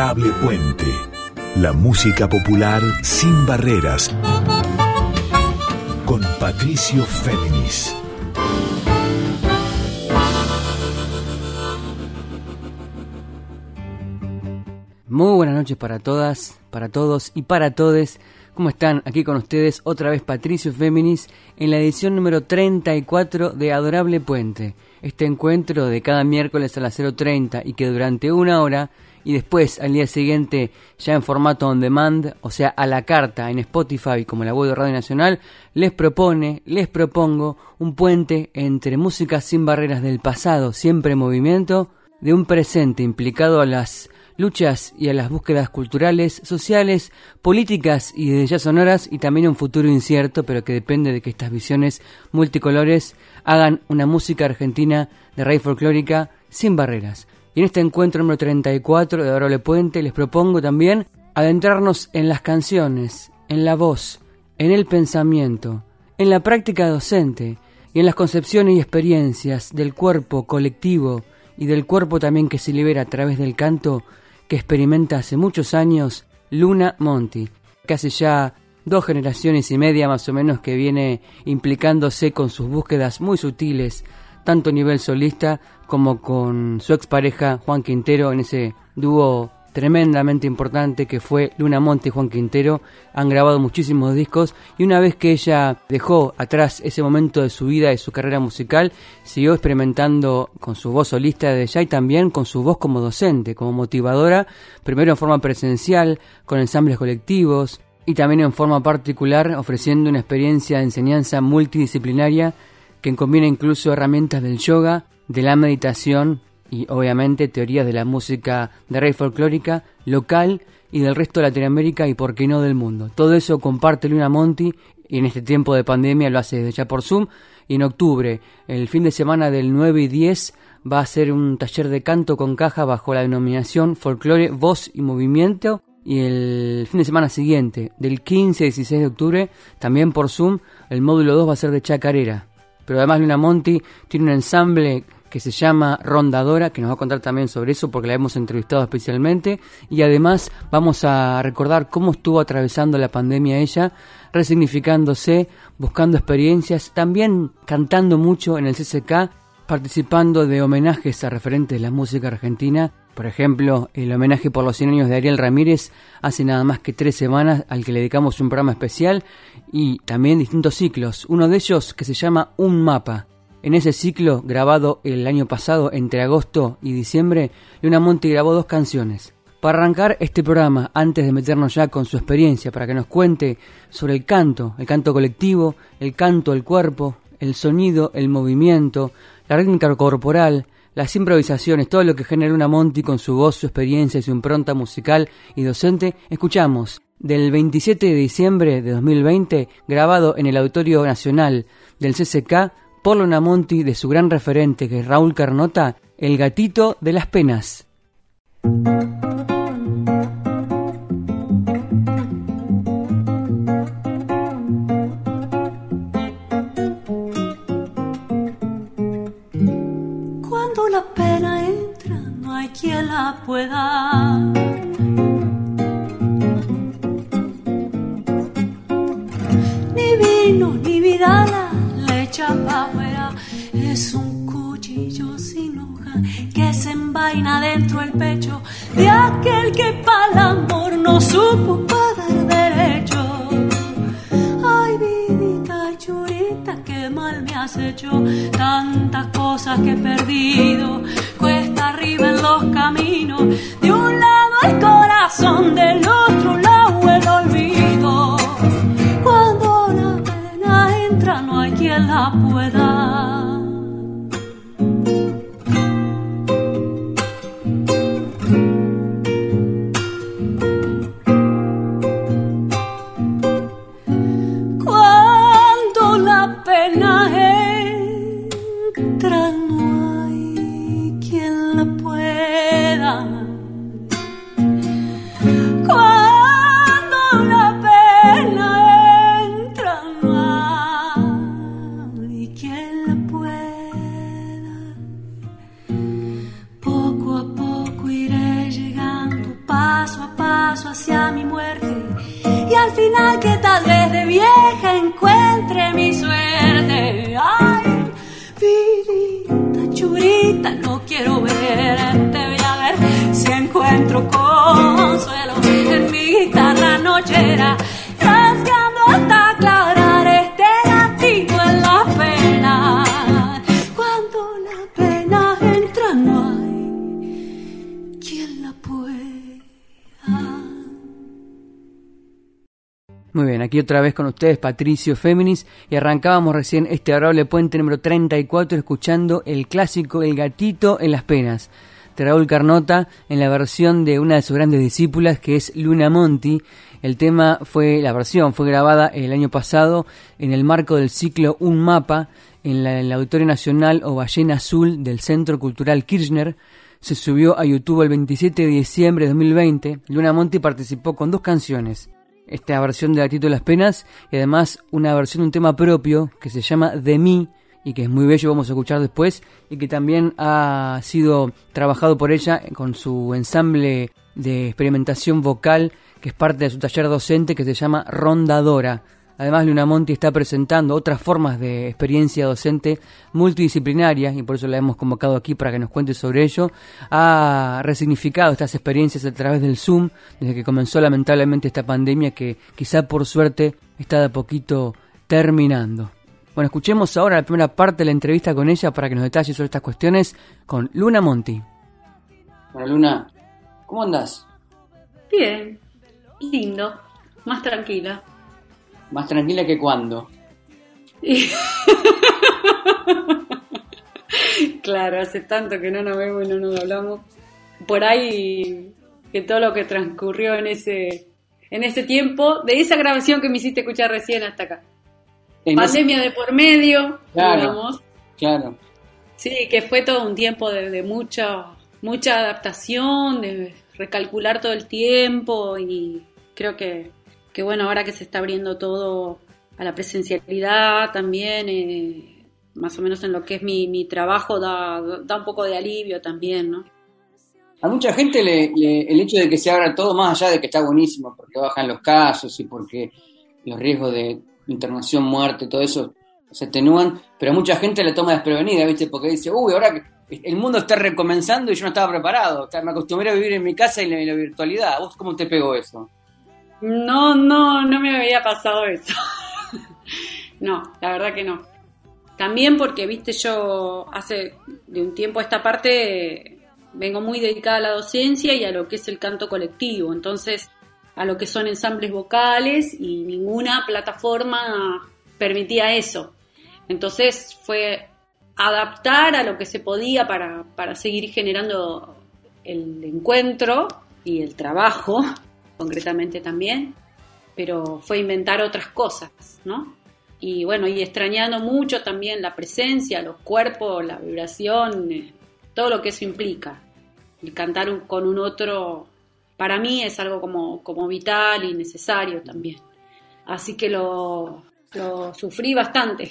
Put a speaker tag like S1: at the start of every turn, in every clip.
S1: Adorable Puente. La música popular sin barreras. Con Patricio Féminis.
S2: Muy buenas noches para todas, para todos y para todes. ¿Cómo están? Aquí con ustedes otra vez Patricio Féminis en la edición número 34 de Adorable Puente. Este encuentro de cada miércoles a las 0.30 y que durante una hora y después al día siguiente ya en formato on demand, o sea, a la carta en Spotify como la web de Radio Nacional, les propone, les propongo un puente entre música sin barreras del pasado, siempre en movimiento, de un presente implicado a las luchas y a las búsquedas culturales, sociales, políticas y de ya sonoras y también un futuro incierto, pero que depende de que estas visiones multicolores hagan una música argentina de raíz folclórica sin barreras. En este encuentro número 34 de Adorable Puente les propongo también adentrarnos en las canciones, en la voz, en el pensamiento, en la práctica docente y en las concepciones y experiencias del cuerpo colectivo y del cuerpo también que se libera a través del canto que experimenta hace muchos años Luna Monti, hace ya dos generaciones y media más o menos que viene implicándose con sus búsquedas muy sutiles, tanto a nivel solista como con su expareja Juan Quintero en ese dúo tremendamente importante que fue Luna Monte y Juan Quintero. Han grabado muchísimos discos y una vez que ella dejó atrás ese momento de su vida y su carrera musical, siguió experimentando con su voz solista de ya y también con su voz como docente, como motivadora, primero en forma presencial, con ensambles colectivos y también en forma particular ofreciendo una experiencia de enseñanza multidisciplinaria que combina incluso herramientas del yoga, de la meditación y obviamente teorías de la música de rey folclórica local y del resto de Latinoamérica y por qué no del mundo. Todo eso comparte Luna Monti y en este tiempo de pandemia lo hace desde ya por Zoom y en octubre, el fin de semana del 9 y 10 va a ser un taller de canto con caja bajo la denominación Folklore, Voz y Movimiento y el fin de semana siguiente, del 15 y 16 de octubre, también por Zoom, el módulo 2 va a ser de chacarera. Pero además Luna Monti tiene un ensamble que se llama Rondadora, que nos va a contar también sobre eso porque la hemos entrevistado especialmente. Y además vamos a recordar cómo estuvo atravesando la pandemia ella, resignificándose, buscando experiencias, también cantando mucho en el CCK, participando de homenajes a referentes de la música argentina. Por ejemplo, el homenaje por los 100 años de Ariel Ramírez hace nada más que tres semanas al que le dedicamos un programa especial y también distintos ciclos. Uno de ellos que se llama Un Mapa, en ese ciclo, grabado el año pasado entre agosto y diciembre, Luna Monti grabó dos canciones. Para arrancar este programa, antes de meternos ya con su experiencia, para que nos cuente sobre el canto, el canto colectivo, el canto al cuerpo, el sonido, el movimiento, la rítmica corporal, las improvisaciones, todo lo que genera Luna Monti con su voz, su experiencia y su impronta musical y docente, escuchamos del 27 de diciembre de 2020, grabado en el Auditorio Nacional del CCK, Polo Namonti de su gran referente que es Raúl Carnota, El gatito de las penas. Aquí otra vez con ustedes Patricio Féminis y arrancábamos recién este adorable puente número 34 escuchando el clásico El gatito en las penas de Raúl Carnota en la versión de una de sus grandes discípulas que es Luna Monti. El tema fue, la versión fue grabada el año pasado en el marco del ciclo Un Mapa en la, en el Auditorio Nacional o Ballena Azul del Centro Cultural Kirchner. Se subió a YouTube el 27 de diciembre de 2020. Luna Monti participó con dos canciones esta versión de Gatito de las Penas y además una versión de un tema propio que se llama De mí y que es muy bello, vamos a escuchar después y que también ha sido trabajado por ella con su ensamble de experimentación vocal que es parte de su taller docente que se llama Rondadora. Además, Luna Monti está presentando otras formas de experiencia docente multidisciplinaria y por eso la hemos convocado aquí para que nos cuente sobre ello. Ha resignificado estas experiencias a través del Zoom desde que comenzó lamentablemente esta pandemia que quizá por suerte está de a poquito terminando. Bueno, escuchemos ahora la primera parte de la entrevista con ella para que nos detalle sobre estas cuestiones con Luna Monti. Bueno, Luna, ¿cómo andas?
S3: Bien, lindo, más tranquila.
S2: Más tranquila que cuando.
S3: claro, hace tanto que no nos vemos y no nos hablamos. Por ahí que todo lo que transcurrió en ese en ese tiempo, de esa grabación que me hiciste escuchar recién hasta acá.
S2: En
S3: Pandemia de por medio,
S2: Claro.
S3: digamos.
S2: Claro.
S3: Sí, que fue todo un tiempo de, de mucha, mucha adaptación, de recalcular todo el tiempo y creo que, que bueno, ahora que se está abriendo todo a la presencialidad también, eh, más o menos en lo que es mi, mi trabajo, da, da un poco de alivio también, ¿no?
S2: A mucha gente le, le- el hecho de que se abra todo, más allá de que está buenísimo, porque bajan los casos y porque los riesgos de internación, muerte, todo eso se atenúan, pero a mucha gente le toma desprevenida, ¿viste? Porque dice, uy, ahora que el mundo está recomenzando y yo no estaba preparado, o sea, me acostumbré a vivir en mi casa y en la, virtualidad. ¿Vos cómo te pegó eso?
S3: No, no, no me había pasado eso. no, la verdad que no. También porque, viste, yo hace de un tiempo esta parte vengo muy dedicada a la docencia y a lo que es el canto colectivo. Entonces, a lo que son ensambles vocales y ninguna plataforma permitía eso. Entonces fue adaptar a lo que se podía para, para seguir generando el encuentro y el trabajo, concretamente también, pero fue inventar otras cosas, ¿no? Y bueno, y extrañando mucho también la presencia, los cuerpos, la vibración, eh, todo lo que eso implica. El cantar con un otro, para mí es algo como, como vital y necesario también. Así que lo, lo sufrí bastante.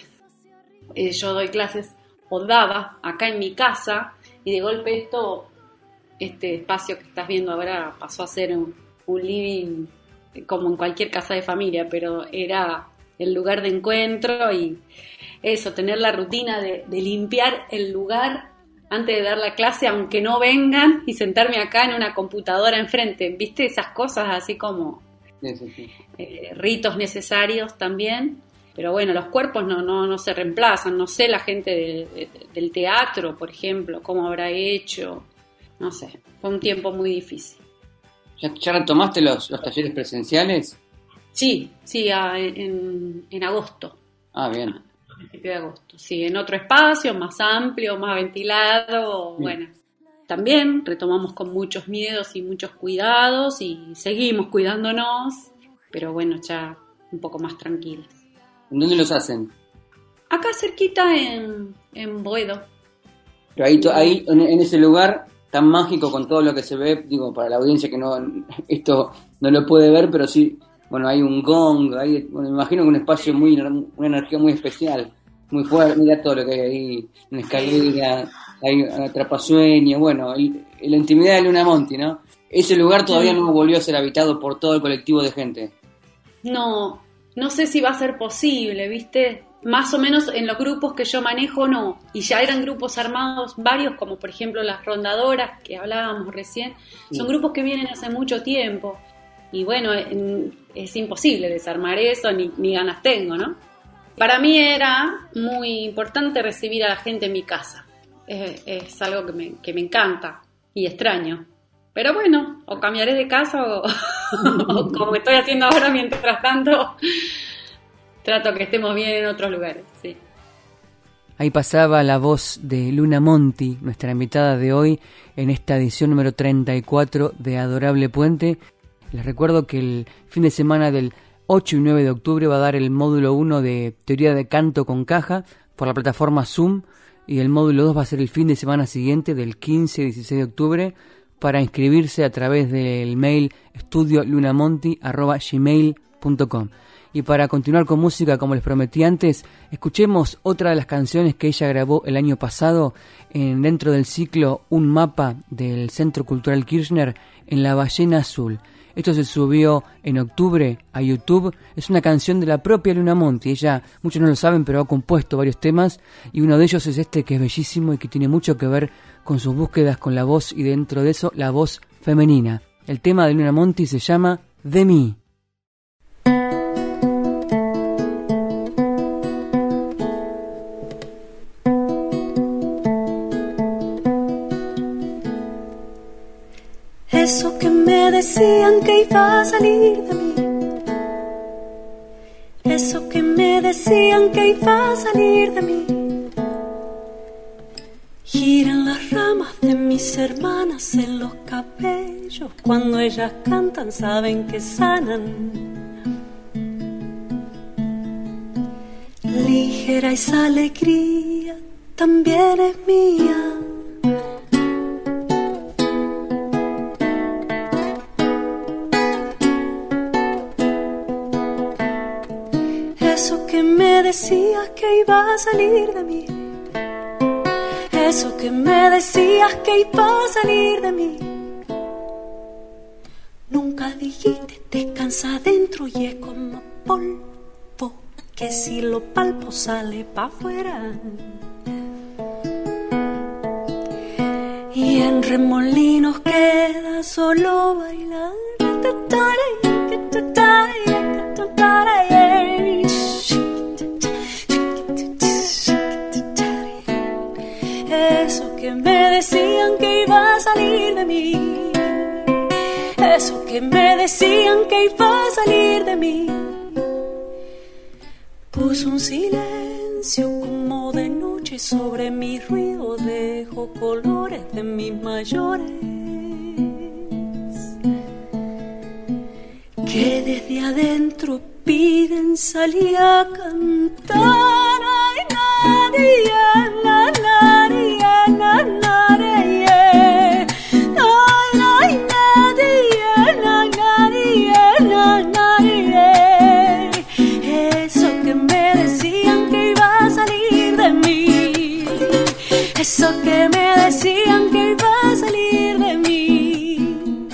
S3: Eh, yo doy clases, o daba, acá en mi casa, y de golpe esto, este espacio que estás viendo ahora pasó a ser un, un living como en cualquier casa de familia, pero era el lugar de encuentro y eso, tener la rutina de, de limpiar el lugar antes de dar la clase, aunque no vengan, y sentarme acá en una computadora enfrente. ¿Viste esas cosas así como
S2: Sí, sí, sí.
S3: eh, ritos necesarios también? Pero bueno, los cuerpos no, no, no se reemplazan. No sé la gente de- de- del teatro, por ejemplo, cómo habrá hecho. No sé, fue un tiempo muy difícil.
S2: ¿Ya, ya retomaste los, los talleres presenciales?
S3: Sí, sí, a- en, en agosto.
S2: Ah, bien.
S3: principio de agosto. Sí, en otro espacio, más amplio, más ventilado.
S2: Sí.
S3: Bueno, también retomamos con muchos miedos y muchos cuidados y seguimos cuidándonos, pero bueno, ya un poco más tranquilos.
S2: ¿En dónde los hacen?
S3: Acá cerquita en, en Boedo.
S2: Pero ahí, ahí en ese lugar tan mágico con todo lo que se ve, digo, para la audiencia que no esto no lo puede ver, pero sí, bueno, hay un gong, hay, bueno, me imagino que un espacio muy, una energía muy especial, muy fuerte, mira todo lo que hay ahí, una escalera, hay un atrapasueño, bueno, y la intimidad de Luna Monti, ¿no? ese lugar todavía no volvió a ser habitado por todo el colectivo de gente.
S3: No, no sé si va a ser posible, ¿viste? Más o menos en los grupos que yo manejo no. Y ya eran grupos armados varios, como por ejemplo las rondadoras que hablábamos recién. Son grupos que vienen hace mucho tiempo. Y bueno, es imposible desarmar eso, ni, ni ganas tengo, ¿no? Para mí era muy importante recibir a la gente en mi casa. Es, algo que me, que me encanta y extraño. Pero bueno, o cambiaré de casa o, como estoy haciendo ahora mientras tanto, trato que estemos bien en otros lugares, sí.
S2: Ahí pasaba la voz de Luna Monti, nuestra invitada de hoy en esta edición número 34 de Adorable Puente. Les recuerdo que el fin de semana del 8 y 9 de octubre va a dar el módulo 1 de teoría de canto con caja por la plataforma Zoom y el módulo 2 va a ser el fin de semana siguiente del 15 y 16 de octubre para inscribirse a través del mail estudiolunamonti.gmail.com. Y para continuar con música, como les prometí antes, escuchemos otra de las canciones que ella grabó el año pasado en, dentro del ciclo Un mapa del Centro Cultural Kirchner en La Ballena Azul. Esto se subió en octubre a YouTube. Es una canción de la propia Luna Monti. Ella, muchos no lo saben, pero ha compuesto varios temas y uno de ellos es este que es bellísimo y que tiene mucho que ver con sus búsquedas con la voz y dentro de eso la voz femenina. El tema de Luna Monti se llama De mí.
S4: Eso que me decían que iba a salir de mí. Eso que me decían que iba a salir de mí. Giran las ramas de mis hermanas en los cabellos. Cuando ellas cantan saben que sanan. Ligera esa alegría también es mía. Que iba a salir de mí eso que me decías que iba a salir de mí. Nunca dijiste descansa adentro y es como polvo que si lo palpo sale pa' afuera. Y en remolinos queda solo bailar. Iba a salir de mí. Eso que me decían que iba a salir de mí. Puso un silencio como de noche sobre mi ruido, dejo colores de mis mayores. Que desde adentro piden salir a cantar. Ay, nadie, nadie, eso eso que me decían que iba a salir de mí,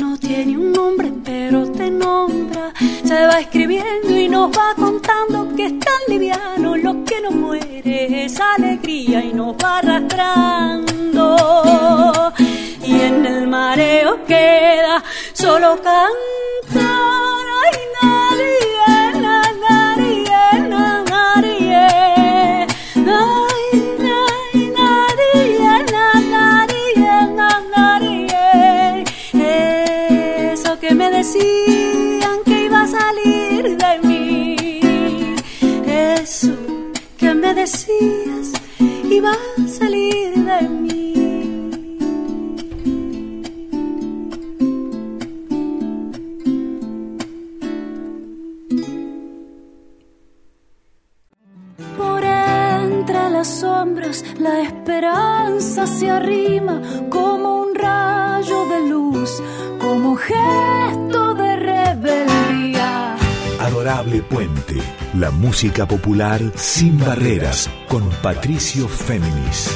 S4: no tiene un nombre pero te nombra, se va escribiendo y nos va contando que es tan liviano lo que no muere, esa alegría y nos va arrastrando. Y en el mareo queda solo cantar. Se arrima como un rayo de luz, como gesto
S1: Adorable Puente, la música popular sin barreras, con Patricio Féminis.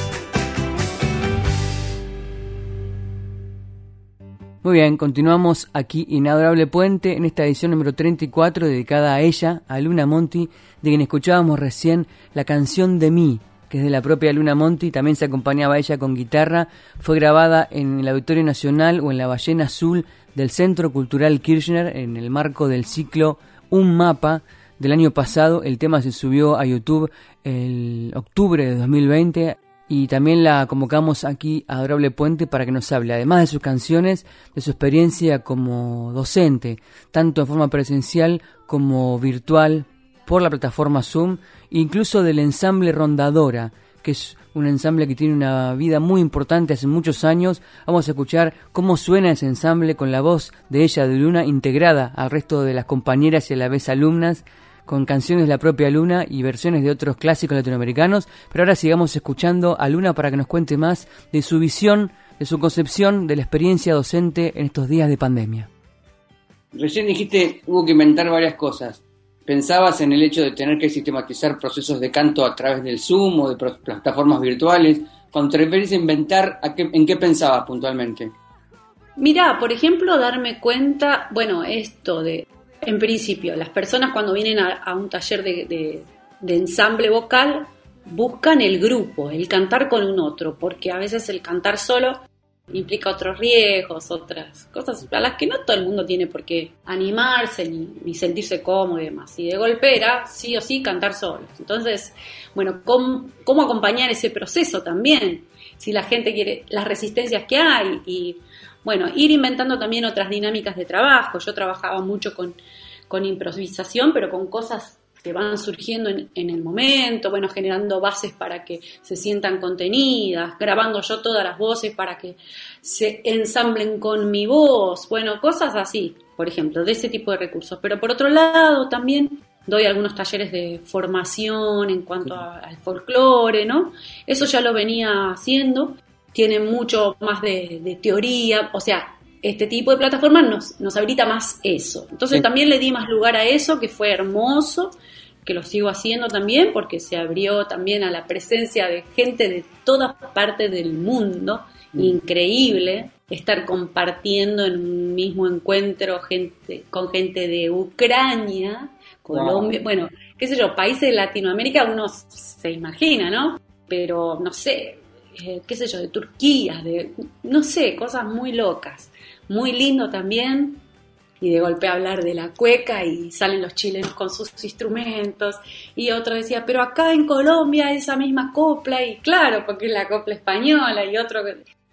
S2: Muy bien, continuamos aquí Inadorable Puente en esta edición número 34 dedicada a ella, a Luna Monti, de quien escuchábamos recién la canción de mí, que es de la propia Luna Monti, también se acompañaba ella con guitarra, fue grabada en el Auditorio Nacional o en la Ballena Azul del Centro Cultural Kirchner en el marco del ciclo Un Mapa del año pasado. El tema se subió a YouTube el octubre de 2020 y también la convocamos aquí a Adorable Puente para que nos hable, además de sus canciones, de su experiencia como docente, tanto en forma presencial como virtual por la plataforma Zoom, incluso del ensamble Rondadora, que es un ensamble que tiene una vida muy importante hace muchos años. Vamos a escuchar cómo suena ese ensamble con la voz de ella, de Luna, integrada al resto de las compañeras y a la vez alumnas con canciones de la propia Luna y versiones de otros clásicos latinoamericanos, pero ahora sigamos escuchando a Luna para que nos cuente más de su visión, de su concepción de la experiencia docente en estos días de pandemia.
S5: Recién dijiste hubo que inventar varias cosas. ¿Pensabas en el hecho de tener que sistematizar procesos de canto a través del Zoom o de plataformas virtuales? Cuando te referís a inventar, ¿en qué pensabas puntualmente?
S3: Mirá, por ejemplo, darme cuenta, bueno, esto de en principio, las personas cuando vienen a, un taller de, ensamble vocal buscan el grupo, el cantar con un otro, porque a veces el cantar solo implica otros riesgos, otras cosas a las que no todo el mundo tiene por qué animarse ni, sentirse cómodo y demás. Y de golpe sí o sí cantar solo. Entonces, bueno, ¿cómo, ¿cómo, acompañar ese proceso también? Si la gente quiere, las resistencias que hay y bueno, ir inventando también otras dinámicas de trabajo. Yo trabajaba mucho con, improvisación, pero con cosas que van surgiendo en, el momento, bueno, generando bases para que se sientan contenidas, grabando yo todas las voces para que se ensamblen con mi voz, bueno, cosas así, por ejemplo, de ese tipo de recursos. Pero por otro lado, también doy algunos talleres de formación en cuanto al folclore, ¿no? Eso ya lo venía haciendo tiene mucho más de, teoría, o sea, este tipo de plataformas nos, nos habilita más eso. Entonces también le di más lugar a eso, que fue hermoso, que lo sigo haciendo también, porque se abrió también a la presencia de gente de todas partes del mundo, mm. increíble estar compartiendo en un mismo encuentro gente, con gente de Ucrania, Colombia, bueno, qué sé yo, países de Latinoamérica uno se imagina, ¿no? Pero no sé, eh, qué sé yo, de Turquía, de, no sé, cosas muy locas. Muy lindo también. Y de golpe hablar de la cueca y salen los chilenos con sus instrumentos. Y otro decía, pero acá en Colombia esa misma copla. Y claro, porque es la copla española. Y otro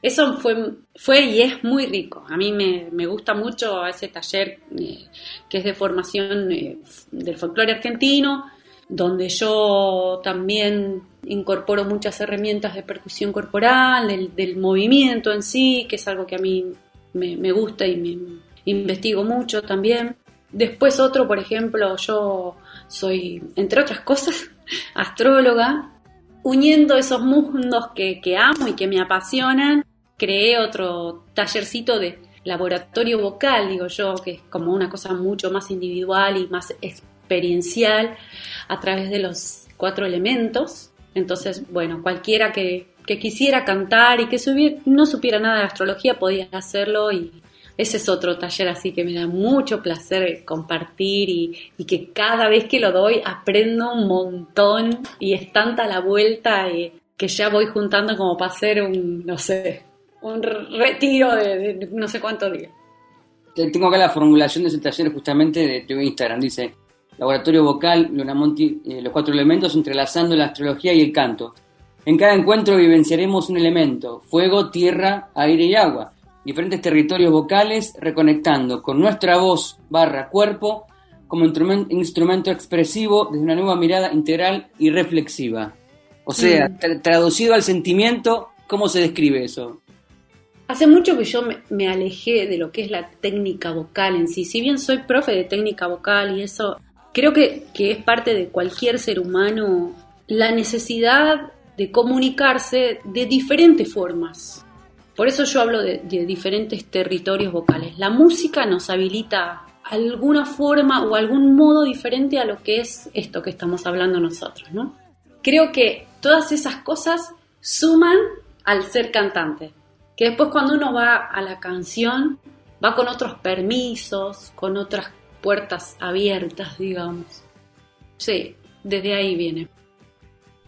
S3: Eso fue, fue y es muy rico. A mí me, gusta mucho ese taller eh, que es de formación eh, del folclore argentino, donde yo también incorporo muchas herramientas de percusión corporal, del, movimiento en sí, que es algo que a mí me, gusta y me investigo mucho también. Después otro, por ejemplo, yo soy, entre otras cosas, astróloga, uniendo esos mundos que, que amo y que me apasionan, creé otro tallercito de laboratorio vocal, digo yo, que es como una cosa mucho más individual y más experiencial a través de los cuatro elementos. Entonces, bueno, cualquiera que, quisiera cantar y que no supiera nada de astrología podía hacerlo y ese es otro taller así que me da mucho placer compartir y, que cada vez que lo doy aprendo un montón y es tanta la vuelta eh, que ya voy juntando como para hacer un, no sé, un retiro de, no sé cuántos días.
S5: Tengo acá la formulación de ese taller justamente de tu Instagram, dice Laboratorio Vocal, Luna Monti, eh, los cuatro elementos entrelazando la astrología y el canto. En cada encuentro vivenciaremos un elemento, fuego, tierra, aire y agua, diferentes territorios vocales reconectando con nuestra voz barra cuerpo como instrumento expresivo desde una nueva mirada integral y reflexiva. O sea, traducido al sentimiento, ¿cómo se describe eso?
S3: Hace mucho que yo me, alejé de lo que es la técnica vocal en sí. Si bien soy profe de técnica vocal y eso Creo que, es parte de cualquier ser humano la necesidad de comunicarse de diferentes formas. Por eso yo hablo de, diferentes territorios vocales. La música nos habilita alguna forma o algún modo diferente a lo que es esto que estamos hablando nosotros, ¿no? Creo que todas esas cosas suman al ser cantante. Que después cuando uno va a la canción, va con otros permisos, con otras puertas abiertas, digamos. Sí, desde ahí viene.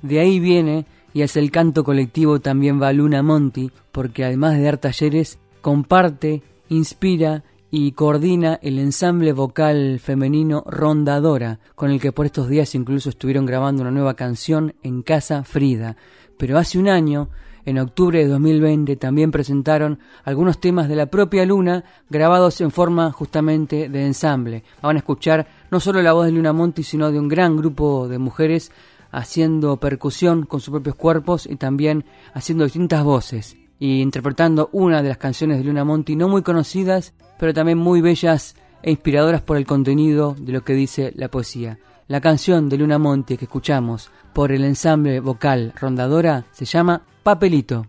S2: De ahí viene y hacia el canto colectivo también va Luna Monti, porque además de dar talleres, comparte, inspira y coordina el ensamble vocal femenino Rondadora, con el que por estos días incluso estuvieron grabando una nueva canción en Casa Frida. Pero hace un año, en octubre de 2020, también presentaron algunos temas de la propia Luna grabados en forma justamente de ensamble. Van a escuchar no solo la voz de Luna Monti, sino de un gran grupo de mujeres haciendo percusión con sus propios cuerpos y también haciendo distintas voces y interpretando una de las canciones de Luna Monti no muy conocidas, pero también muy bellas e inspiradoras por el contenido de lo que dice la poesía. La canción de Luna Monti que escuchamos por el ensamble vocal Rondadora se llama Papelito.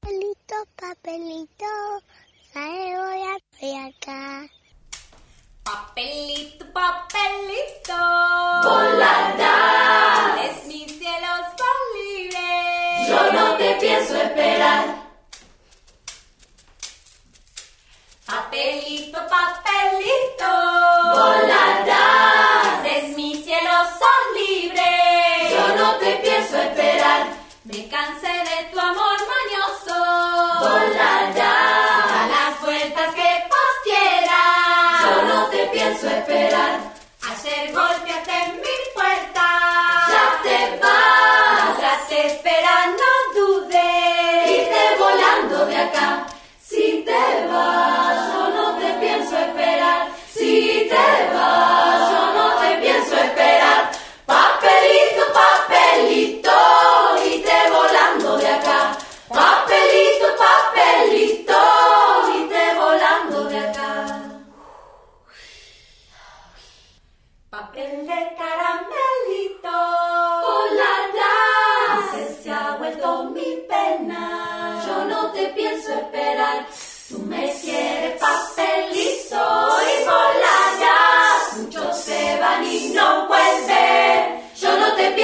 S6: Papelito, papelito, voy acá.
S7: Papelito, papelito,
S8: volará.
S7: Es mi cielo son libre.
S8: Yo no te pienso esperar.
S7: Papelito, papelito,
S8: volará.
S7: Es mi cielo son libre.
S8: Pienso esperar.
S7: Me cansé de tu amor mañoso.
S8: Volará.
S7: A las vueltas que vos quieras.
S8: Yo no te pienso esperar.
S7: Ayer golpeaste mi puerta.
S8: Ya te vas.
S7: Ya te espera, no dudes.
S8: Irte volando de acá. Si te vas,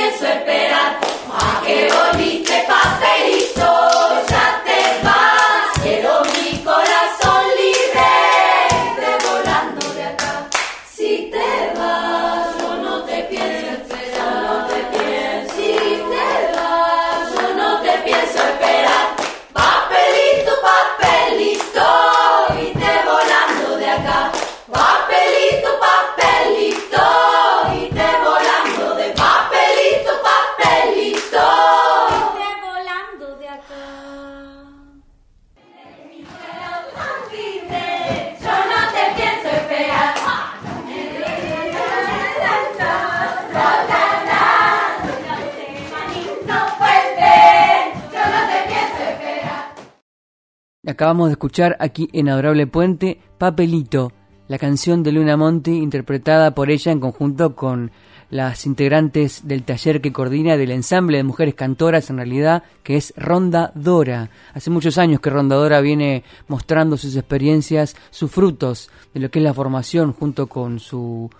S8: pienso esperar. ¿A qué volviste papelito?
S2: Acabamos de escuchar aquí en Adorable Puente Papelito, la canción de Luna Monti interpretada por ella en conjunto con las integrantes del taller que coordina del ensamble de mujeres cantoras en realidad que es Ronda Dora. Hace muchos años que Ronda Dora viene mostrando sus experiencias, sus frutos de lo que es la formación junto con su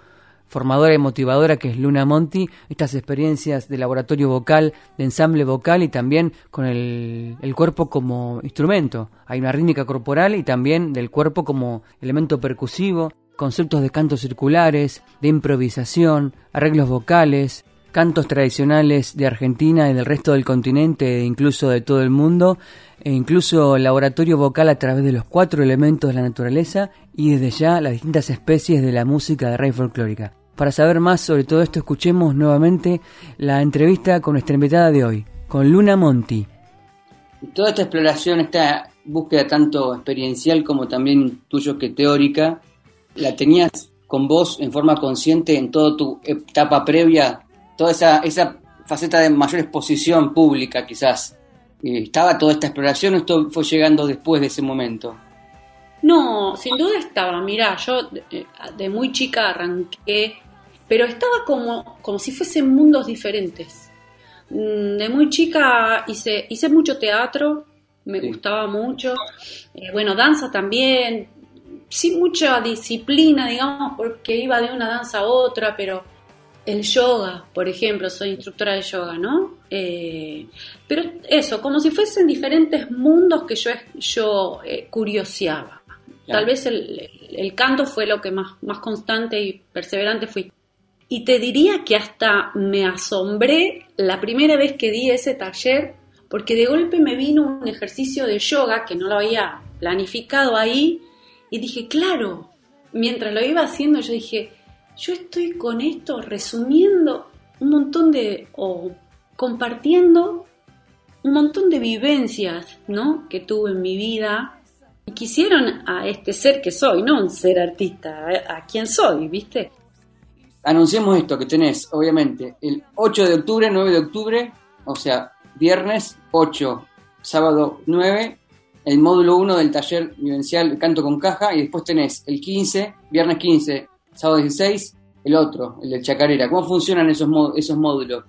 S2: formadora y motivadora que es Luna Monti, estas experiencias de laboratorio vocal, de ensamble vocal y también con el, cuerpo como instrumento. Hay una rítmica corporal y también del cuerpo como elemento percusivo, conceptos de cantos circulares, de improvisación, arreglos vocales, cantos tradicionales de Argentina y del resto del continente e incluso de todo el mundo, e incluso laboratorio vocal a través de los cuatro elementos de la naturaleza y desde ya las distintas especies de la música de raíz folclórica. Para saber más sobre todo esto, escuchemos nuevamente la entrevista con nuestra invitada de hoy, con Luna Monti.
S5: Toda esta exploración, esta búsqueda tanto experiencial como también tuyo que teórica, ¿la tenías con vos en forma consciente en toda tu etapa previa? Toda esa, esa faceta de mayor exposición pública quizás. ¿Estaba toda esta exploración o esto fue llegando después de ese momento?
S3: No, sin duda estaba. Mira, yo de, de, muy chica arranqué, pero estaba como, como si fuesen mundos diferentes. De muy chica hice, hice mucho teatro, me sí. gustaba mucho. Eh, bueno, danza también, sin mucha disciplina, digamos, porque iba de una danza a otra, pero el yoga, por ejemplo, soy instructora de yoga, ¿no? Eh, pero eso, como si fuesen diferentes mundos que yo, yo eh, curioseaba. Tal vez el, el canto fue lo que más, más constante y perseverante fui. Y te diría que hasta me asombré la primera vez que di ese taller, porque de golpe me vino un ejercicio de yoga que no lo había planificado ahí, y dije, claro, mientras lo iba haciendo, yo dije, yo estoy con esto resumiendo un montón de, o compartiendo un montón de vivencias, ¿no? Que tuve en mi vida y quisieron a este ser que soy, no un ser artista, a, a quien soy, ¿viste?
S5: Anunciemos esto que tenés, obviamente, el 8 de octubre, 9 de octubre, o sea, viernes 8, sábado 9, el módulo 1 del taller vivencial Canto con Caja, y después tenés el 15, viernes 15, sábado 16, el otro, el de Chacarera. ¿Cómo funcionan esos, esos módulos?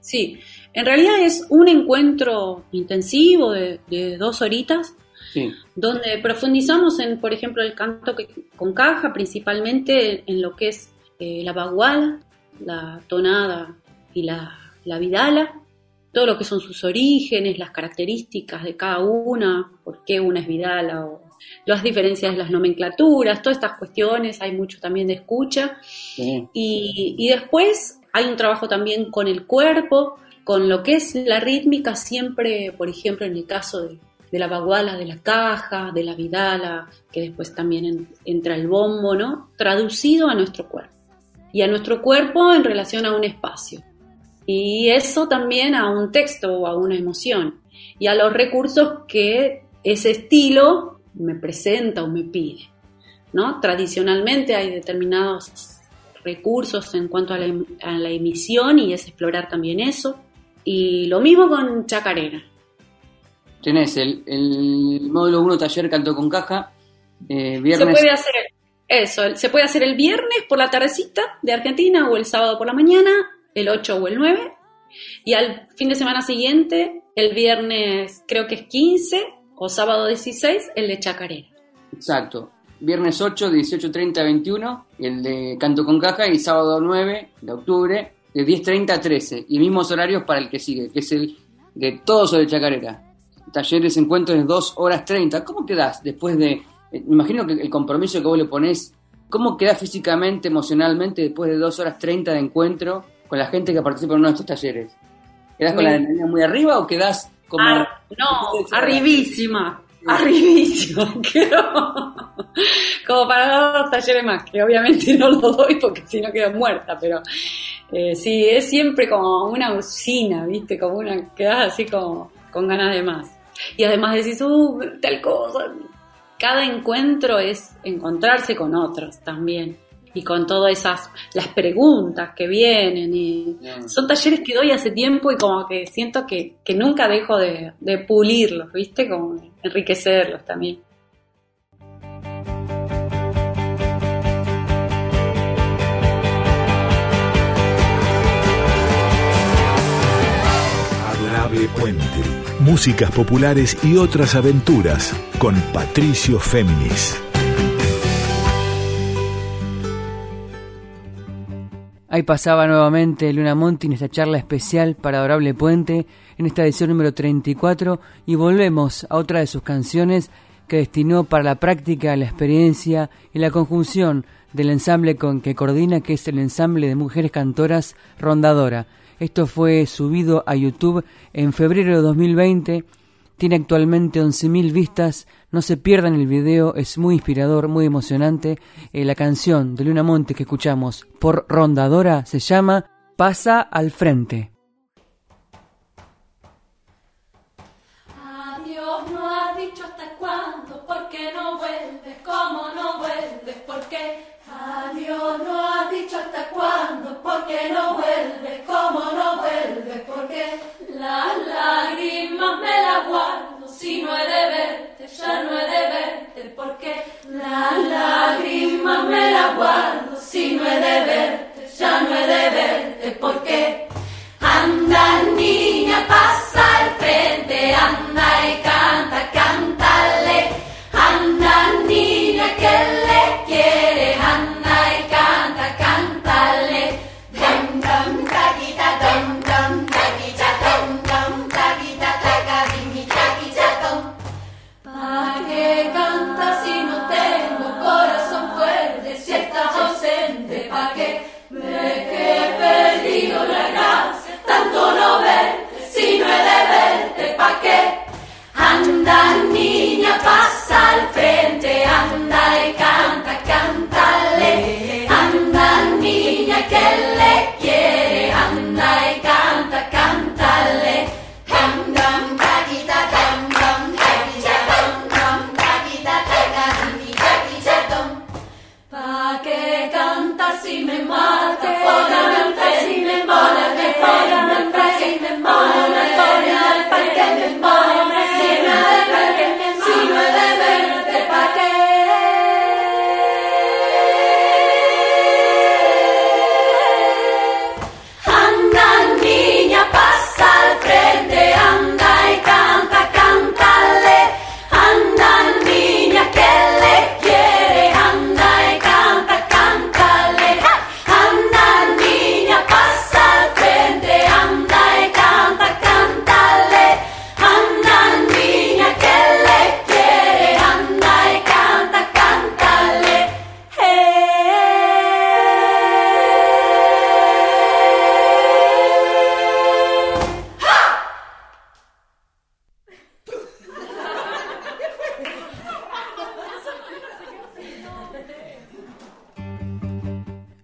S3: Sí, en realidad es un encuentro intensivo de, de dos horitas
S5: Sí,
S3: donde profundizamos en, por ejemplo, el canto que- con caja, principalmente en lo que es eh, la baguala, la tonada y la, la vidala, todo lo que son sus orígenes, las características de cada una, por qué una es vidala, o las diferencias de las nomenclaturas, todas estas cuestiones, hay mucho también de escucha.
S5: sí.
S3: Y, y después hay un trabajo también con el cuerpo, con lo que es la rítmica, siempre, por ejemplo, en el caso de, de la baguala, de la caja, de la vidala, que después también en- entra el bombo, ¿no? Traducido a nuestro cuerpo. Y a nuestro cuerpo en relación a un espacio. Y eso también a un texto o a una emoción. Y a los recursos que ese estilo me presenta o me pide. ¿no? Tradicionalmente hay determinados recursos en cuanto a la, em- a la emisión y es explorar también eso. Y lo mismo con chacarera.
S5: Tenés el, el módulo 1 taller Canto con Caja, eh,
S3: Se
S5: viernes
S3: puede hacer eso, se puede hacer el viernes por la tardecita de Argentina o el sábado por la mañana, el 8 o el 9. Y al fin de semana siguiente, el viernes creo que es 15 o sábado 16, el de chacarera.
S5: Exacto. Viernes 8, 18, 30, 21, y el de Canto con Caja, y sábado 9 de octubre, de 10.30 a 13. Y mismos horarios para el que sigue, que es el de todo sobre Chacarera. Talleres, encuentros de 2 horas 30. ¿Cómo quedás después de.? Me imagino que el compromiso que vos le ponés, ¿cómo quedás físicamente, emocionalmente, después de 2 horas 30 de encuentro con la gente que participa en uno de estos talleres? ¿Quedás con la adrenalina muy arriba o quedás como.?
S3: Ar- no, arribísima, arribísima, como para dar dos talleres más, que obviamente no lo doy porque si no quedo muerta, pero eh, sí, es siempre como una usina, ¿viste? Como una, quedas así como con ganas de más. Y además decís, uh, tal cosa. Cada encuentro es encontrarse con otros también. Y con todas esas, las preguntas que vienen. Y
S5: Bien.
S3: son talleres que doy hace tiempo y como que siento que, que nunca dejo de, de pulirlos, ¿viste? Como enriquecerlos también.
S1: Adorable Puente. Músicas populares y otras aventuras con Patricio Féminis.
S2: Ahí pasaba nuevamente Luna Monti en esta charla especial para Adorable Puente, en esta edición número 34, y volvemos a otra de sus canciones que destinó para la práctica, la experiencia y la conjunción del ensamble con que coordina, que es el ensamble de mujeres cantoras Rondadora. Esto fue subido a YouTube en febrero de 2020 tiene actualmente 11.000 vistas. No se pierdan el video, es muy inspirador, muy emocionante. Eh, la canción de Luna Monte que escuchamos por Rondadora se llama Pasa al frente.
S8: Adiós, no has dicho hasta cuándo, ¿por qué no vuelves? ¿Cómo no vuelves? ¿Por qué? Adiós, no has cuándo, ¿por qué no vuelves? ¿Cómo no vuelves? ¿Por qué? Las lágrimas me las guardo, si no he de verte, ya no he de verte, ¿por qué? Las lágrimas me las guardo, si no he de verte, ya no he de verte, ¿por qué? Anda niña, pasa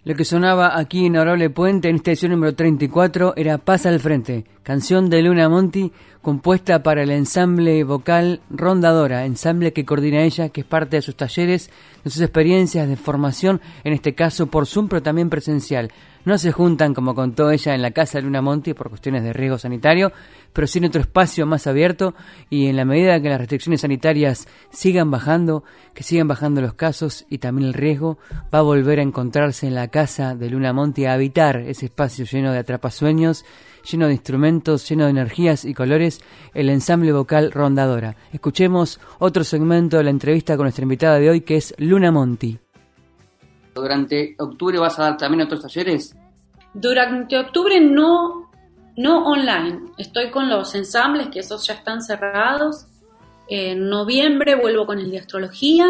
S2: Lo que sonaba aquí en Honorable Puente en esta edición número 34 era Pasa al Frente, canción de Luna Monti compuesta para el ensamble vocal Rondadora, ensamble que coordina ella, que es parte de sus talleres, de sus experiencias de formación, en este caso por Zoom, pero también presencial. No se juntan, como contó ella, en la casa de Luna Monti por cuestiones de riesgo sanitario, pero sí en otro espacio más abierto y en la medida que las restricciones sanitarias sigan bajando, que sigan bajando los casos y también el riesgo, va a volver a encontrarse en la casa de Luna Monti a habitar ese espacio lleno de atrapasueños, lleno de instrumentos, lleno de energías y colores, el ensamble vocal Rondadora. Escuchemos otro segmento de la entrevista con nuestra invitada de hoy que es Luna Monti.
S5: ¿Durante octubre vas a dar también otros talleres?
S3: Durante octubre no no online, estoy con los ensambles, que esos ya están cerrados. En noviembre vuelvo con el de astrología.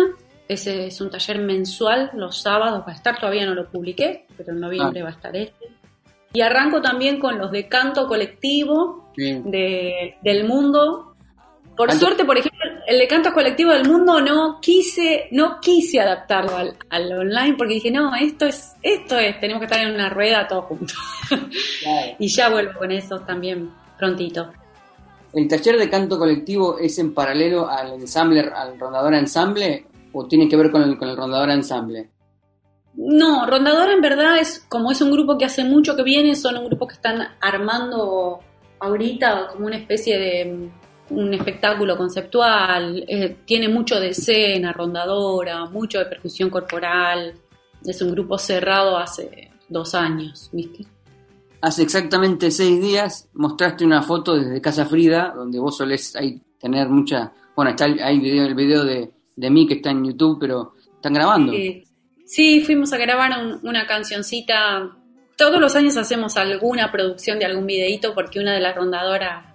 S3: Ese es un taller mensual, los sábados va a estar, todavía no lo publiqué, pero en noviembre
S5: Ah.
S3: va a estar este. Y arranco también con los de canto colectivo de, del mundo. Por suerte, por ejemplo, el de canto colectivo del mundo no quise, no quise adaptarlo al, al online porque dije, no, esto es, esto es, tenemos que estar en una rueda todos juntos. y ya vuelvo con eso también prontito.
S5: ¿El taller de canto colectivo es en paralelo al ensamble, al rondador ensamble o tiene que ver con el, con el rondador ensamble?
S3: No, Rondadora en verdad es como es un grupo que hace mucho que viene, son un grupo que están armando ahorita como una especie de mm, un espectáculo conceptual, eh, tiene mucho de escena, rondadora, mucho de percusión corporal, es un grupo cerrado hace dos años, ¿viste?
S5: Hace exactamente seis días mostraste una foto desde Casa Frida, donde vos solés ahí tener mucha... Bueno, está el, hay video, el video de, de mí que está en YouTube, pero están grabando.
S3: Eh, sí, fuimos a grabar un- una cancioncita. Todos los años hacemos alguna producción de algún videíto porque una de las rondadoras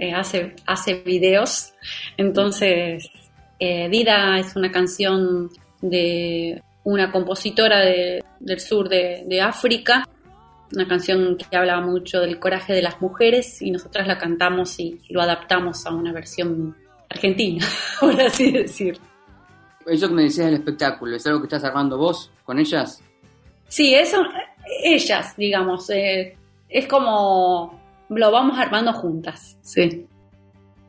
S3: eh, hace, hace videos. Entonces, eh, Vida es una canción de una compositora de- del sur de, de África, una canción que habla mucho del coraje de las mujeres y nosotras la cantamos y lo adaptamos a una versión argentina, por así decir.
S5: Eso que me decías del espectáculo, ¿es algo que estás armando vos con ellas?
S3: Sí, eso, ellas, digamos, eh, es como lo vamos armando juntas, sí.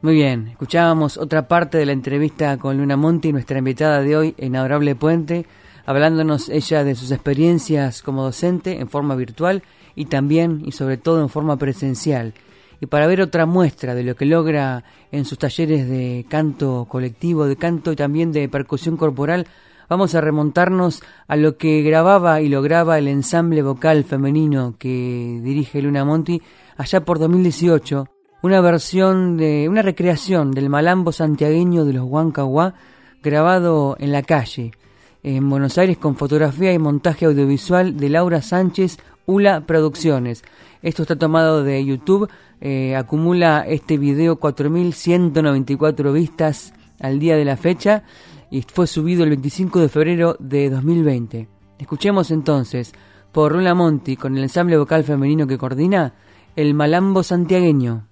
S2: Muy bien, escuchábamos otra parte de la entrevista con Luna Monti, nuestra invitada de hoy en Adorable Puente, hablándonos ella de sus experiencias como docente en forma virtual y también y sobre todo en forma presencial. Y para ver otra muestra de lo que logra en sus talleres de canto colectivo, de canto y también de percusión corporal, vamos a remontarnos a lo que grababa y lograba el ensamble vocal femenino que dirige Luna Monti allá por 2018 una versión de una recreación del malambo santiagueño de los Huancahuá grabado en la calle en Buenos Aires con fotografía y montaje audiovisual de Laura Sánchez Ula Producciones. Esto está tomado de YouTube, eh, acumula este video 4.194 vistas al día de la fecha y fue subido el 25 de febrero de 2020. Escuchemos entonces por Luna Monti con el ensamble vocal femenino que coordina el Malambo Santiagueño.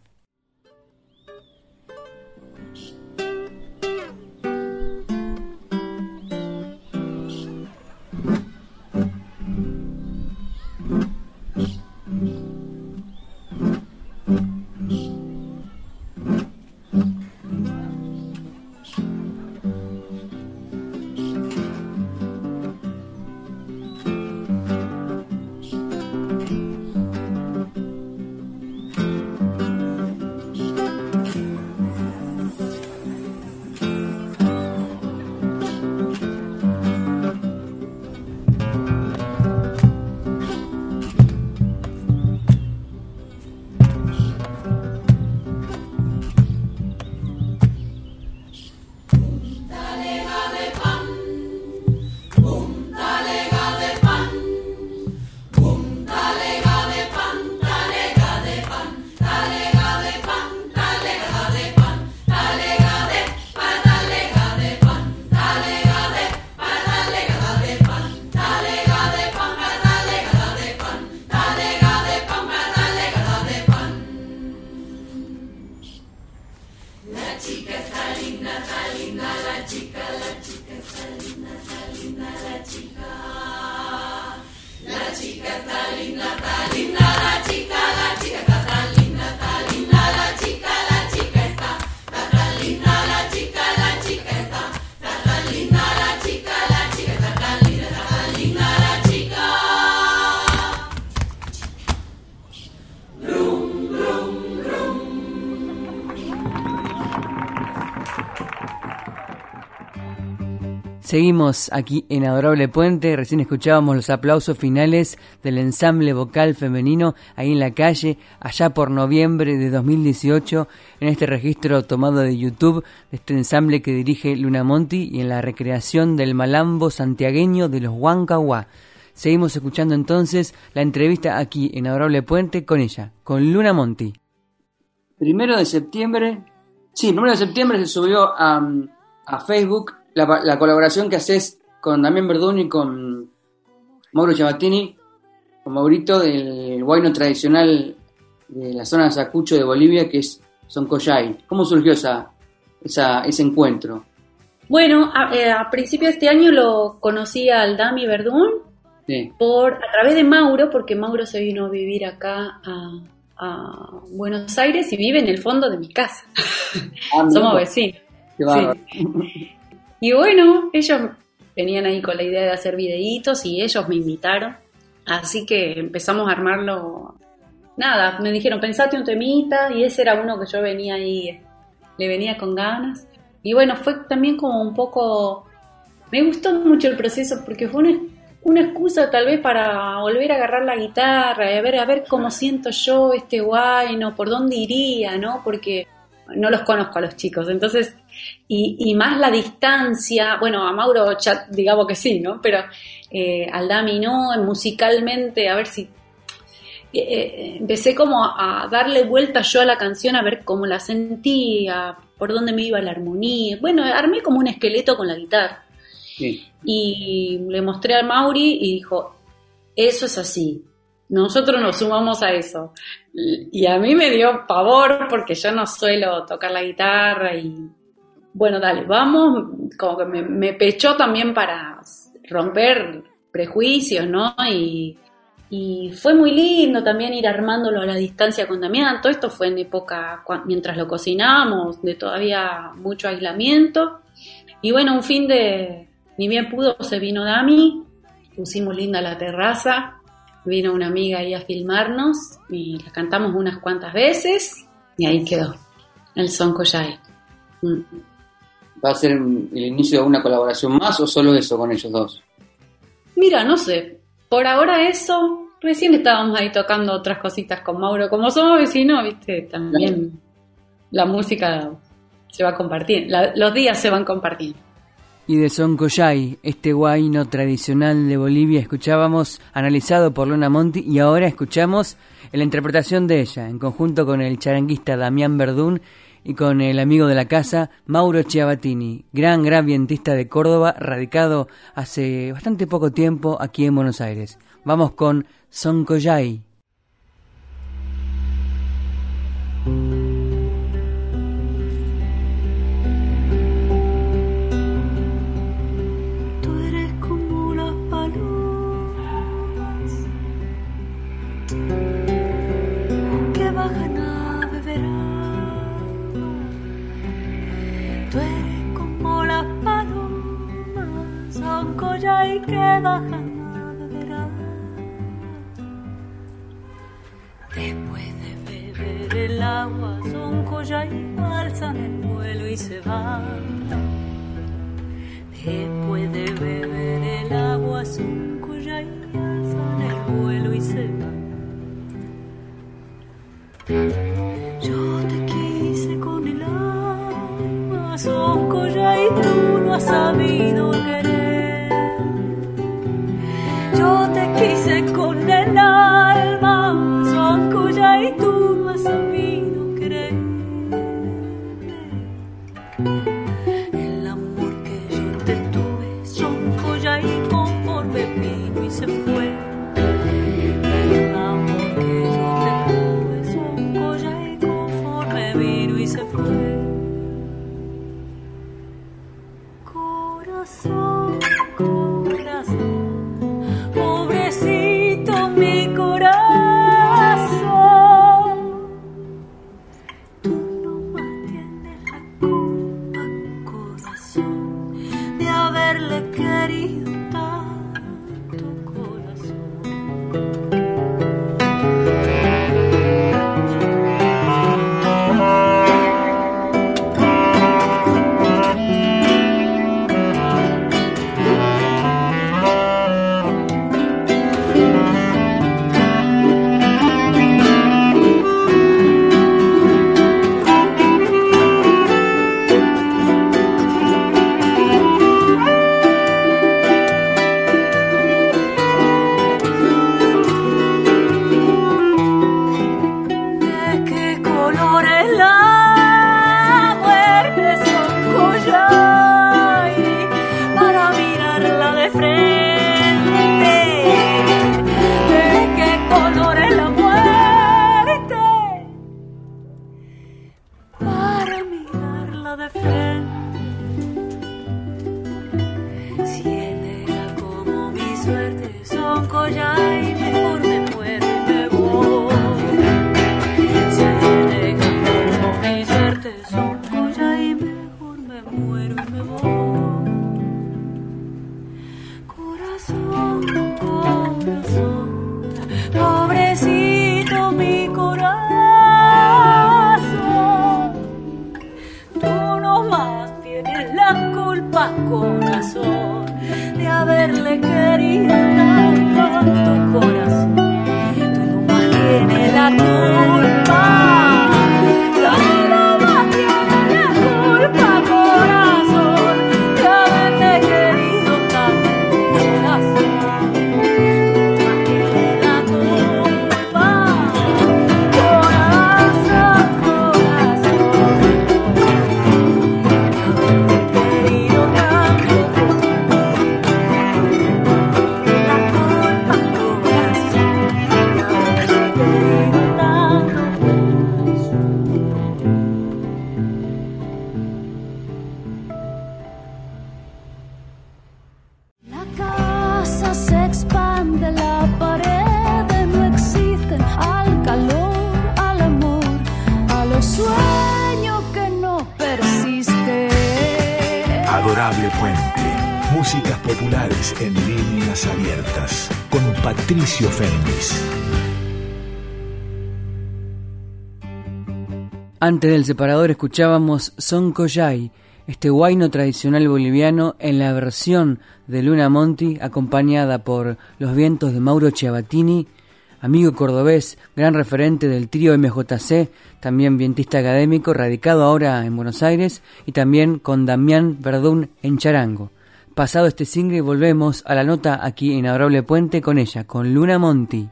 S2: Seguimos aquí en Adorable Puente, recién escuchábamos los aplausos finales del ensamble vocal femenino ahí en la calle, allá por noviembre de 2018, en este registro tomado de YouTube de este ensamble que dirige Luna Monti y en la recreación del malambo santiagueño de los Huancahuá. Seguimos escuchando entonces la entrevista aquí en Adorable Puente con ella, con Luna Monti.
S5: Primero de septiembre, sí, primero de septiembre se subió a, a Facebook la, colaboración que haces con Damián Verdún y con Mauro Chabatini, con Maurito del guayno tradicional de la zona de Sacucho de Bolivia, que es Soncoyay. ¿Cómo surgió esa, ese encuentro?
S3: Bueno, a, eh, principio de este año lo conocí al Dami Verdún por, a través de Mauro, porque Mauro se vino a vivir acá a, Buenos Aires y vive en el fondo de mi casa. Ah, Somos vecinos. Y bueno, ellos venían ahí con la idea de hacer videitos y ellos me invitaron. Así que empezamos a armarlo. Nada, me dijeron, pensate un temita y ese era uno que yo venía ahí, le venía con ganas. Y bueno, fue también como un poco... Me gustó mucho el proceso porque fue una, una excusa tal vez para volver a agarrar la guitarra y a ver, a ver cómo siento yo este guayno, por dónde iría, ¿no? Porque no los conozco a los chicos, entonces, y, más la distancia, bueno, a Mauro digamos que sí, ¿no? Pero eh, al Dami no, musicalmente, a ver si... Eh, eh, empecé como a darle vuelta yo a la canción, a ver cómo la sentía, por dónde me iba la armonía. Bueno, armé como un esqueleto con la guitarra. Y le mostré al Mauri y dijo, eso es así, nosotros nos sumamos a eso. Y a mí me dio pavor porque yo no suelo tocar la guitarra y bueno, dale, vamos, como que me, pechó también para romper prejuicios, ¿no? Y, fue muy lindo también ir armándolo a la distancia con Damián. Todo esto fue en época, mientras lo cocinamos, de todavía mucho aislamiento. Y bueno, un fin de, ni bien pudo, se vino Dami, pusimos linda la terraza, vino una amiga ahí a filmarnos y la cantamos unas cuantas veces y ahí quedó el Son Koyai.
S5: Mm. ¿Va a ser el inicio de una colaboración más o solo eso con ellos dos?
S3: Mira, no sé. Por ahora eso. Recién estábamos ahí tocando otras cositas con Mauro. Como somos vecinos, viste, también la música se va a compartir. los días se van compartiendo
S2: y de Soncoyay, este guayno tradicional de Bolivia, escuchábamos analizado por Luna Monti y ahora escuchamos la interpretación de ella en conjunto con el charanguista Damián Verdún y con el amigo de la casa Mauro Chiabatini, gran, gran vientista de Córdoba, radicado hace bastante poco tiempo aquí en Buenos Aires. Vamos con Soncoyay.
S4: y
S2: Antes del separador escuchábamos Son Collay, este guayno tradicional boliviano en la versión de Luna Monti, acompañada por los vientos de Mauro Chiabatini, amigo cordobés, gran referente del trío MJC, también vientista académico, radicado ahora en Buenos Aires, y también con Damián Verdún en Charango. Pasado este single volvemos a la nota aquí en Adorable Puente con ella, con Luna Monti.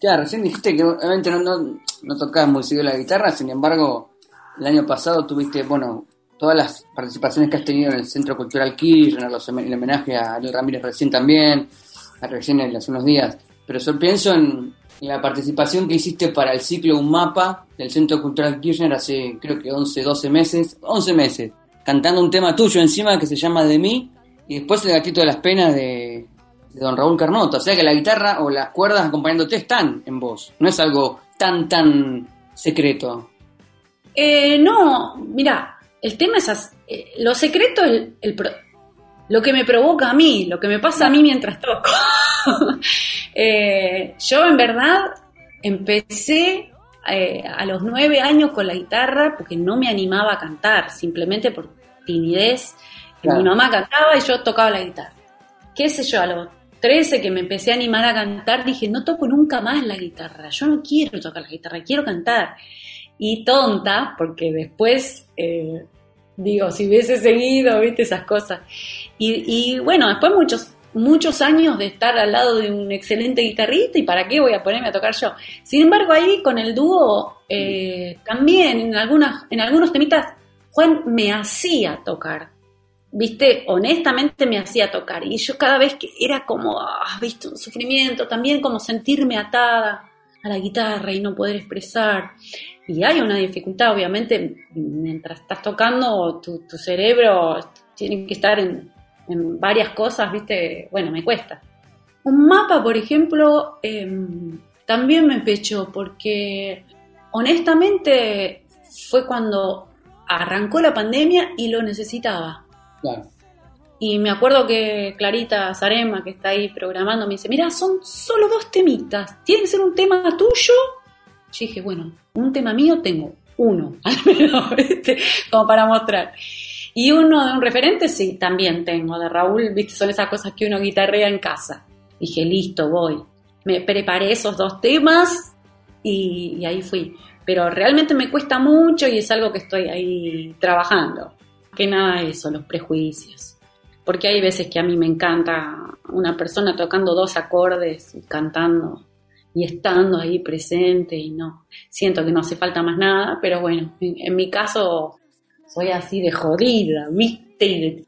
S5: Claro, recién dijiste que obviamente no, no, no tocabas muy seguido la guitarra, sin embargo, el año pasado tuviste, bueno, todas las participaciones que has tenido en el Centro Cultural Kirchner, los, el homenaje a Ariel Ramírez recién también, a recién hace unos días, pero yo pienso en, en la participación que hiciste para el ciclo Un Mapa del Centro Cultural Kirchner hace creo que 11, 12 meses, 11 meses, cantando un tema tuyo encima que se llama De mí, y después el gatito de las penas de, de don Raúl Carnota. O sea que la guitarra o las cuerdas acompañándote están en voz. No es algo tan, tan secreto.
S3: Eh, no, mira, el tema es, as- eh, lo secreto es el, el pro- lo que me provoca a mí, lo que me pasa a mí mientras toco. Eh, yo en verdad empecé eh, a los nueve años con la guitarra porque no me animaba a cantar, simplemente por timidez.
S5: Claro.
S3: Mi mamá cantaba y yo tocaba la guitarra. ¿Qué sé yo? A los 13 que me empecé a animar a cantar, dije, no toco nunca más la guitarra, yo no quiero tocar la guitarra, quiero cantar. Y tonta, porque después, eh, digo, si hubiese seguido, viste, esas cosas. Y, y bueno, después muchos muchos años de estar al lado de un excelente guitarrista y para qué voy a ponerme a tocar yo. Sin embargo, ahí con el dúo, eh, también en, algunas, en algunos temitas, Juan me hacía tocar. Viste, honestamente me hacía tocar. Y yo cada vez que era como, ah, viste, un sufrimiento, también como sentirme atada a la guitarra y no poder expresar. Y hay una dificultad, obviamente, mientras estás tocando, tu, tu cerebro tiene que estar en, en varias cosas, ¿viste? Bueno, me cuesta. Un mapa, por ejemplo, eh, también me pechó porque honestamente fue cuando arrancó la pandemia y lo necesitaba. Y me acuerdo que Clarita Zarema, que está ahí programando, me dice, mira, son solo dos temitas, tiene que ser un tema tuyo. Yo dije, bueno, un tema mío tengo uno, al menos, ¿viste? como para mostrar. Y uno de un referente, sí, también tengo, de Raúl, viste, son esas cosas que uno guitarrea en casa. Dije, listo, voy. Me preparé esos dos temas y ahí fui. Pero realmente me cuesta mucho y es algo que estoy ahí trabajando. Que nada eso, los prejuicios. Porque hay veces que a mí me encanta una persona tocando dos acordes y cantando y estando ahí presente y no, siento que no hace falta más nada, pero bueno, en, mi caso soy así de jodida, ¿viste?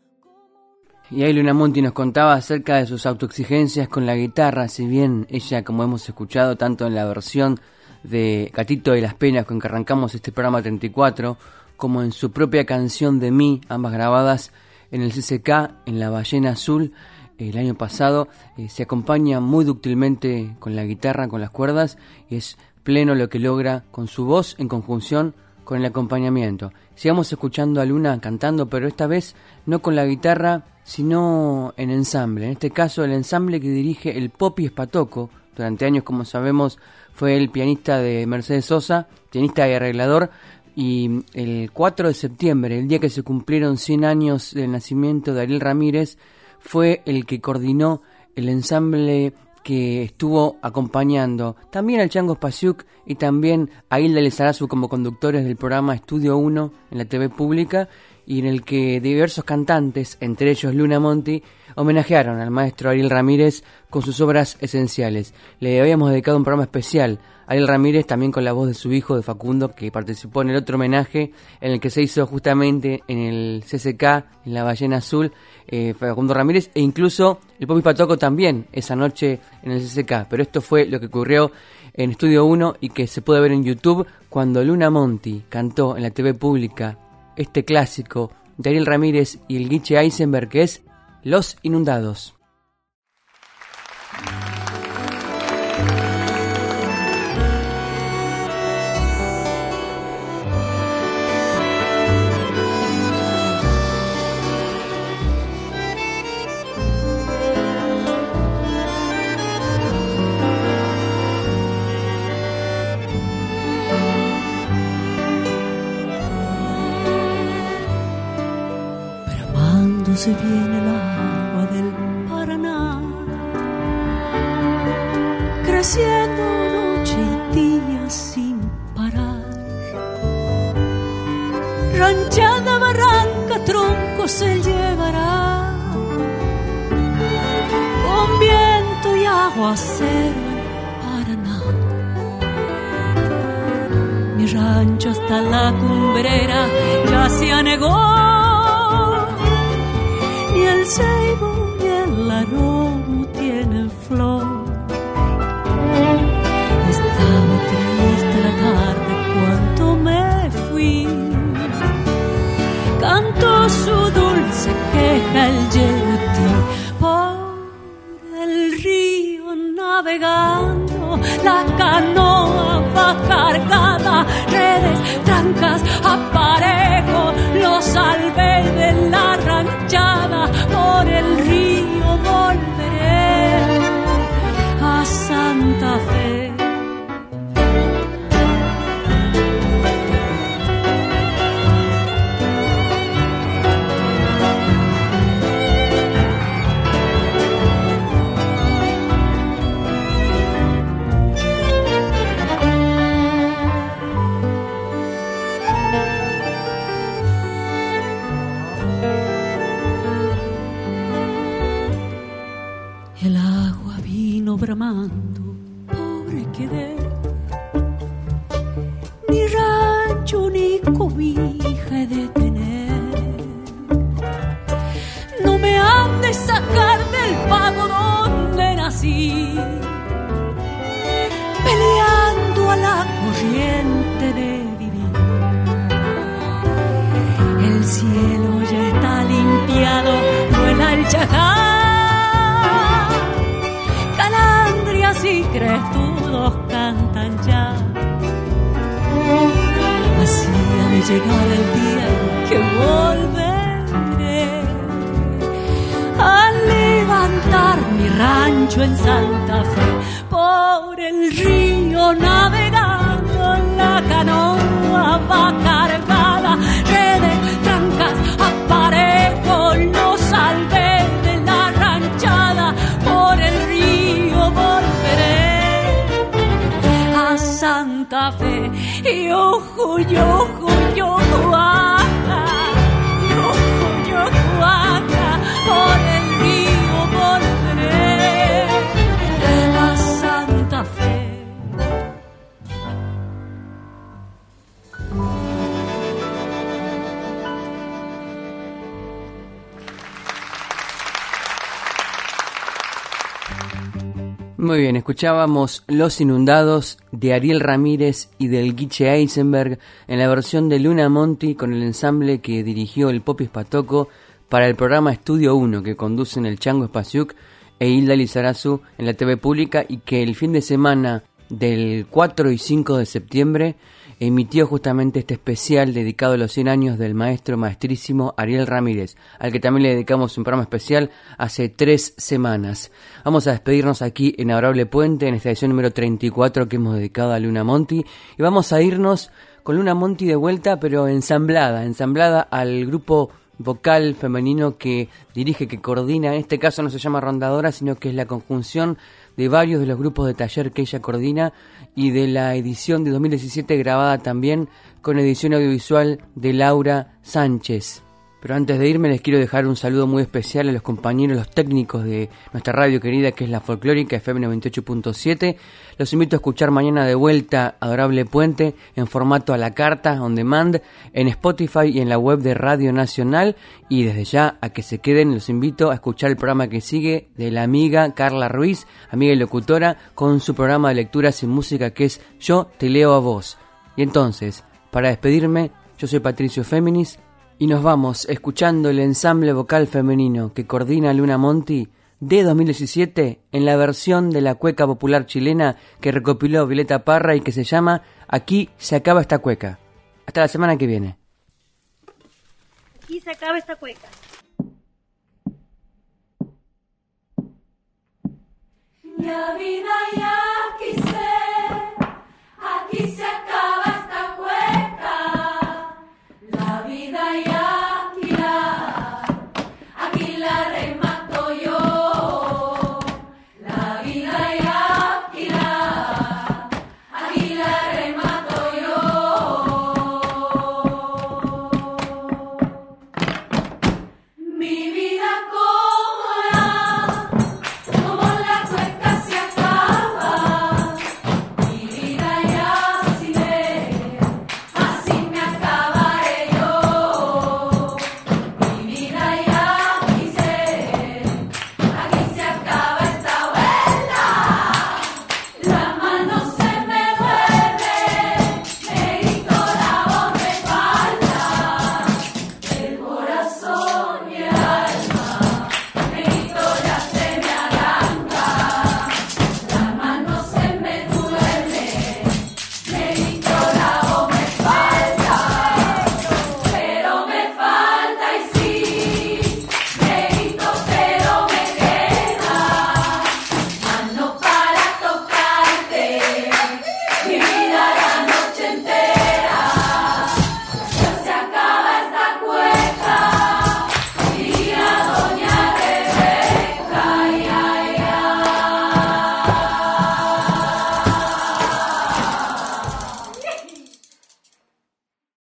S3: Y
S2: ahí Luna Monti nos contaba acerca de sus autoexigencias con la guitarra, si bien ella, como hemos escuchado tanto en la versión de Gatito de las Penas con que arrancamos este programa 34, como en su propia canción de mí, ambas grabadas en el CCK, en La Ballena Azul, el año pasado, eh, se acompaña muy dúctilmente con la guitarra, con las cuerdas, y es pleno lo que logra con su voz en conjunción con el acompañamiento. Sigamos escuchando a Luna cantando, pero esta vez no con la guitarra, sino en ensamble. En este caso, el ensamble que dirige el Popi Espatoco. Durante años, como sabemos, fue el pianista de Mercedes Sosa, pianista y arreglador. Y el 4 de septiembre, el día que se cumplieron 100 años del nacimiento de Ariel Ramírez, fue el que coordinó el ensamble que estuvo acompañando también al Chango Spasiuk y también a Hilda Lezarazu como conductores del programa Estudio 1 en la TV pública y en el que diversos cantantes, entre ellos Luna Monti, homenajearon al maestro Ariel Ramírez con sus obras esenciales. Le habíamos dedicado un programa especial a Ariel Ramírez también con la voz de su hijo de Facundo que participó en el otro homenaje en el que se hizo justamente en el CCK, en la Ballena Azul, eh, Facundo Ramírez e incluso el Popi Patoco también esa noche en el CCK. Pero esto fue lo que ocurrió en Estudio 1 y que se puede ver en YouTube cuando Luna Monti cantó en la TV pública este clásico de Ariel Ramírez y el Guiche Eisenberg que es Los Inundados.
S4: Se viene el agua del Paraná, creciendo noche y día sin parar. Ranchada, barranca, tronco se llevará, con viento y agua cero Paraná. Mi rancho hasta la cumbrera ya se anegó el ceibo ni el aromo tienen flor. Estaba triste la tarde cuando me fui. Cantó su dulce queja el yeti por el río navegando. La canoa va cargada, redes, trancas, aparejo. Lo salvé de la ranchada, por el río
S2: Muy bien, escuchábamos Los Inundados de Ariel Ramírez y del Guiche Eisenberg en la versión de Luna Monti con el ensamble que dirigió el Popis Patoco para el programa Estudio 1 que conducen el Chango Espasiuk e Hilda Lizarazu en la TV pública y que el fin de semana del 4 y 5 de septiembre emitió justamente este especial dedicado a los 100 años del maestro maestrísimo Ariel Ramírez, al que también le dedicamos un programa especial hace tres semanas. Vamos a despedirnos aquí en Adorable Puente, en esta edición número 34 que hemos dedicado a Luna Monti, y vamos a irnos con Luna Monti de vuelta, pero ensamblada, ensamblada al grupo vocal femenino que dirige, que coordina, en este caso no se llama rondadora, sino que es la conjunción de varios de los grupos de taller que ella coordina y de la edición de 2017 grabada también con edición audiovisual de Laura Sánchez. Pero antes de irme les quiero dejar un saludo muy especial a los compañeros, los técnicos de nuestra radio querida que es la folclórica FM 98.7. Los invito a escuchar mañana de vuelta Adorable Puente en formato a la carta, on demand, en Spotify y en la web de Radio Nacional. Y desde ya a que se queden, los invito a escuchar el programa que sigue de la amiga Carla Ruiz, amiga y locutora, con su programa de lecturas y música que es Yo te leo a vos. Y entonces, para despedirme, yo soy Patricio Féminis y nos vamos escuchando el ensamble vocal femenino que coordina Luna Monti de 2017 en la versión de la cueca popular chilena que recopiló Violeta Parra y que se llama Aquí se acaba esta cueca. Hasta la semana que viene.
S9: Aquí se acaba esta cueca.
S8: Ya vi